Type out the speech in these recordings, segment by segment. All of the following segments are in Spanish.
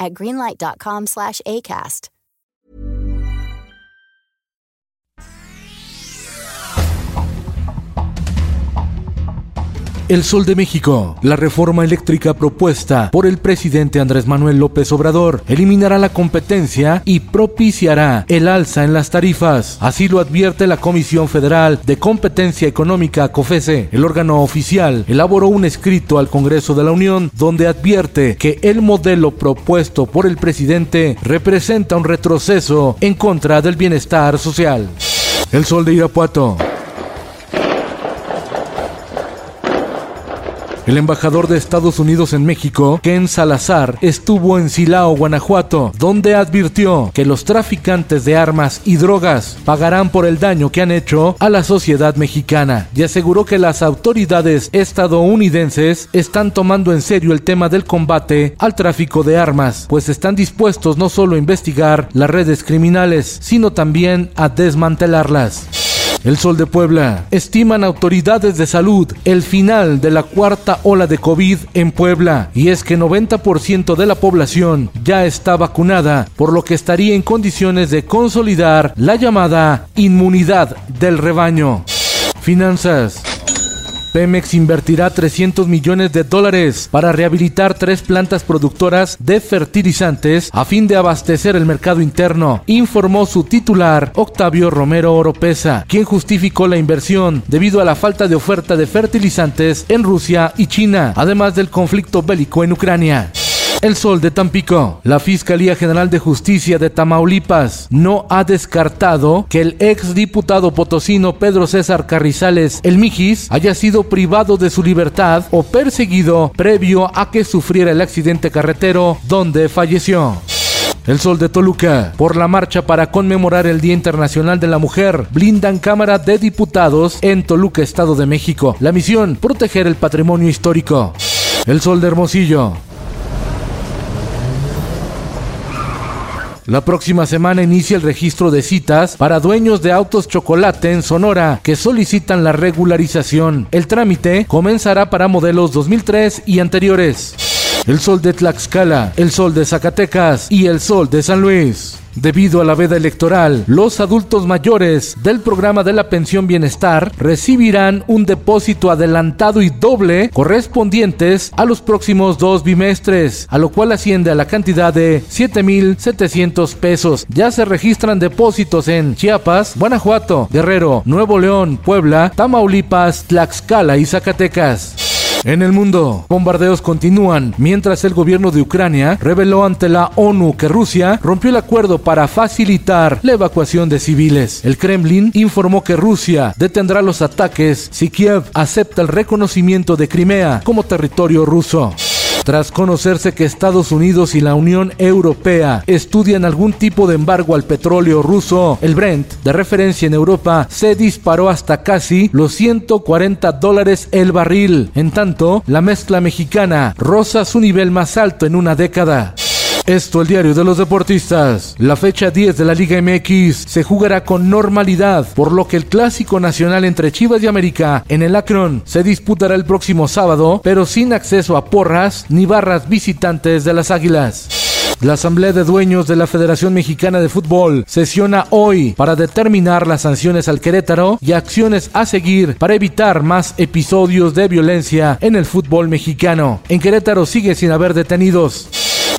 at greenlight.com slash ACAST. El Sol de México, la reforma eléctrica propuesta por el presidente Andrés Manuel López Obrador, eliminará la competencia y propiciará el alza en las tarifas. Así lo advierte la Comisión Federal de Competencia Económica, COFESE. El órgano oficial elaboró un escrito al Congreso de la Unión donde advierte que el modelo propuesto por el presidente representa un retroceso en contra del bienestar social. El Sol de Irapuato. El embajador de Estados Unidos en México, Ken Salazar, estuvo en Silao, Guanajuato, donde advirtió que los traficantes de armas y drogas pagarán por el daño que han hecho a la sociedad mexicana y aseguró que las autoridades estadounidenses están tomando en serio el tema del combate al tráfico de armas, pues están dispuestos no solo a investigar las redes criminales, sino también a desmantelarlas. El Sol de Puebla. Estiman autoridades de salud el final de la cuarta ola de COVID en Puebla. Y es que 90% de la población ya está vacunada, por lo que estaría en condiciones de consolidar la llamada inmunidad del rebaño. Finanzas. Pemex invertirá 300 millones de dólares para rehabilitar tres plantas productoras de fertilizantes a fin de abastecer el mercado interno, informó su titular Octavio Romero Oropesa, quien justificó la inversión debido a la falta de oferta de fertilizantes en Rusia y China, además del conflicto bélico en Ucrania. El Sol de Tampico. La Fiscalía General de Justicia de Tamaulipas no ha descartado que el ex diputado potosino Pedro César Carrizales El Mijis haya sido privado de su libertad o perseguido previo a que sufriera el accidente carretero donde falleció. El Sol de Toluca. Por la marcha para conmemorar el Día Internacional de la Mujer, blindan Cámara de Diputados en Toluca, Estado de México. La misión, proteger el patrimonio histórico. El Sol de Hermosillo. La próxima semana inicia el registro de citas para dueños de autos chocolate en Sonora que solicitan la regularización. El trámite comenzará para modelos 2003 y anteriores. El sol de Tlaxcala, el sol de Zacatecas y el sol de San Luis. Debido a la veda electoral, los adultos mayores del programa de la pensión bienestar recibirán un depósito adelantado y doble correspondientes a los próximos dos bimestres, a lo cual asciende a la cantidad de 7.700 pesos. Ya se registran depósitos en Chiapas, Guanajuato, Guerrero, Nuevo León, Puebla, Tamaulipas, Tlaxcala y Zacatecas. En el mundo, bombardeos continúan mientras el gobierno de Ucrania reveló ante la ONU que Rusia rompió el acuerdo para facilitar la evacuación de civiles. El Kremlin informó que Rusia detendrá los ataques si Kiev acepta el reconocimiento de Crimea como territorio ruso. Tras conocerse que Estados Unidos y la Unión Europea estudian algún tipo de embargo al petróleo ruso, el Brent, de referencia en Europa, se disparó hasta casi los 140 dólares el barril. En tanto, la mezcla mexicana roza su nivel más alto en una década. Esto el diario de los deportistas. La fecha 10 de la Liga MX se jugará con normalidad, por lo que el clásico nacional entre Chivas y América en el Akron se disputará el próximo sábado, pero sin acceso a porras ni barras visitantes de las Águilas. La Asamblea de Dueños de la Federación Mexicana de Fútbol sesiona hoy para determinar las sanciones al Querétaro y acciones a seguir para evitar más episodios de violencia en el fútbol mexicano. En Querétaro sigue sin haber detenidos.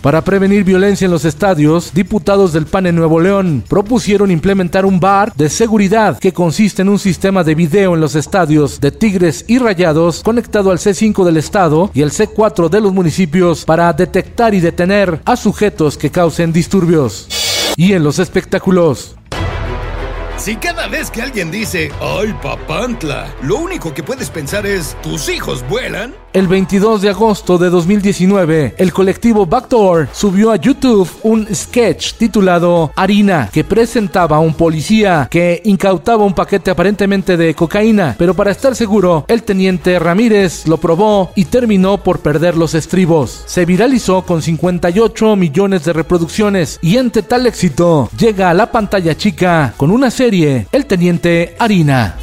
Para prevenir violencia en los estadios, diputados del PAN en Nuevo León propusieron implementar un bar de seguridad que consiste en un sistema de video en los estadios de Tigres y Rayados conectado al C5 del estado y al C4 de los municipios para detectar y detener a sujetos que causen disturbios. Y en los espectáculos, si cada vez que alguien dice, ¡ay, papantla! Lo único que puedes pensar es, ¿tus hijos vuelan? El 22 de agosto de 2019, el colectivo Backdoor subió a YouTube un sketch titulado Harina, que presentaba a un policía que incautaba un paquete aparentemente de cocaína, pero para estar seguro, el teniente Ramírez lo probó y terminó por perder los estribos. Se viralizó con 58 millones de reproducciones y ante tal éxito llega a la pantalla chica con una serie, El teniente Harina.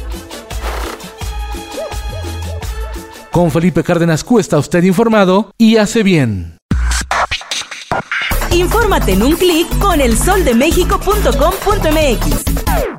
Con Felipe Cárdenas Q está usted informado y hace bien. Infórmate en un clic con elsoldemexico.com.mx.